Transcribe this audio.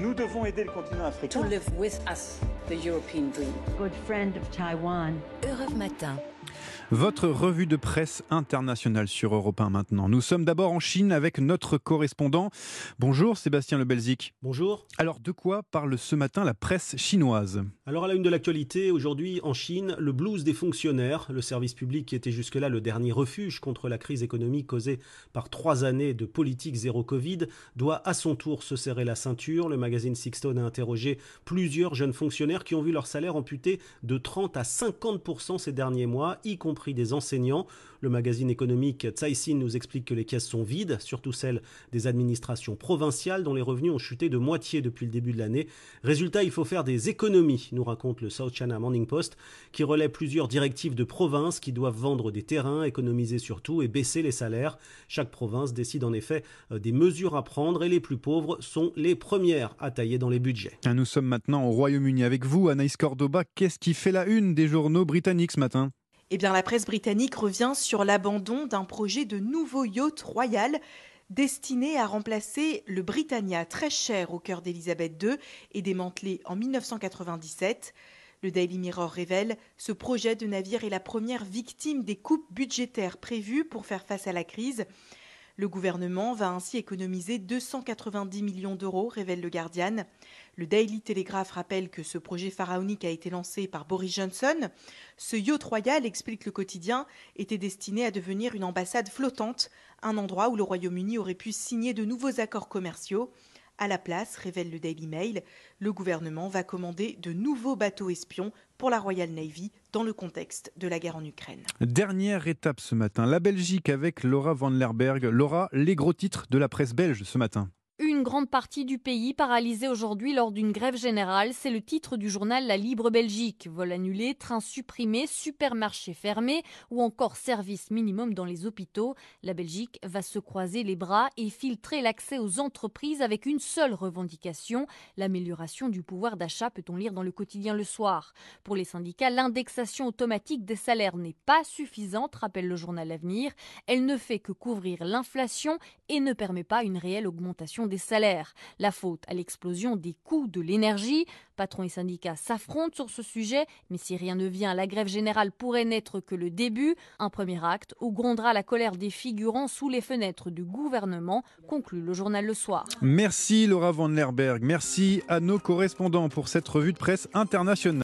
Nous devons aider le continent africain. To live with us, the European dream. Good friend of Taiwan. Europe Matin. Votre revue de presse internationale sur Europe 1 maintenant. Nous sommes d'abord en Chine avec notre correspondant. Bonjour Sébastien Le Belzic. Bonjour. Alors de quoi parle ce matin la presse chinoise? Alors à la une de l'actualité, aujourd'hui en Chine, le blues des fonctionnaires, le service public qui était jusque-là le dernier refuge contre la crise économique causée par trois années de politique zéro Covid, doit à son tour se serrer la ceinture. Le magazine Sixstone a interrogé plusieurs jeunes fonctionnaires qui ont vu leur salaire amputé de 30 à 50% ces derniers mois, y compris des enseignants. Le magazine économique Caixin nous explique que les caisses sont vides, surtout celles des administrations provinciales dont les revenus ont chuté de moitié depuis le début de l'année. Résultat, il faut faire des économies, nous raconte le South China Morning Post, qui relaie plusieurs directives de province qui doivent vendre des terrains, économiser surtout et baisser les salaires. Chaque province décide en effet euh, des mesures à prendre et les plus pauvres sont les premières à tailler dans les budgets. Nous sommes maintenant au Royaume-Uni avec vous, Anaïs Cordoba. Qu'est-ce qui fait la une des journaux britanniques ce matin? Eh bien, la presse britannique revient sur l'abandon d'un projet de nouveau yacht royal destiné à remplacer le Britannia très cher au cœur d'Elisabeth II et démantelé en 1997. Le Daily Mirror révèle ce projet de navire est la première victime des coupes budgétaires prévues pour faire face à la crise. Le gouvernement va ainsi économiser 290 millions d'euros, révèle le Guardian. Le Daily Telegraph rappelle que ce projet pharaonique a été lancé par Boris Johnson. Ce yacht royal, explique le quotidien, était destiné à devenir une ambassade flottante, un endroit où le Royaume-Uni aurait pu signer de nouveaux accords commerciaux. À la place, révèle le Daily Mail, le gouvernement va commander de nouveaux bateaux espions pour la Royal Navy dans le contexte de la guerre en Ukraine. Dernière étape ce matin, la Belgique avec Laura van Lerberg. Laura, les gros titres de la presse belge ce matin une grande partie du pays paralysée aujourd'hui lors d'une grève générale. C'est le titre du journal La Libre Belgique. Vol annulé, trains supprimés, supermarchés fermés ou encore service minimum dans les hôpitaux. La Belgique va se croiser les bras et filtrer l'accès aux entreprises avec une seule revendication, l'amélioration du pouvoir d'achat, peut-on lire dans le quotidien le soir. Pour les syndicats, l'indexation automatique des salaires n'est pas suffisante, rappelle le journal Avenir. Elle ne fait que couvrir l'inflation et ne permet pas une réelle augmentation des salaires La faute à l'explosion des coûts de l'énergie. Patrons et syndicats s'affrontent sur ce sujet, mais si rien ne vient, la grève générale pourrait n'être que le début. Un premier acte où grondera la colère des figurants sous les fenêtres du gouvernement, conclut le journal Le Soir. Merci Laura Van Lerberg. Merci à nos correspondants pour cette revue de presse internationale.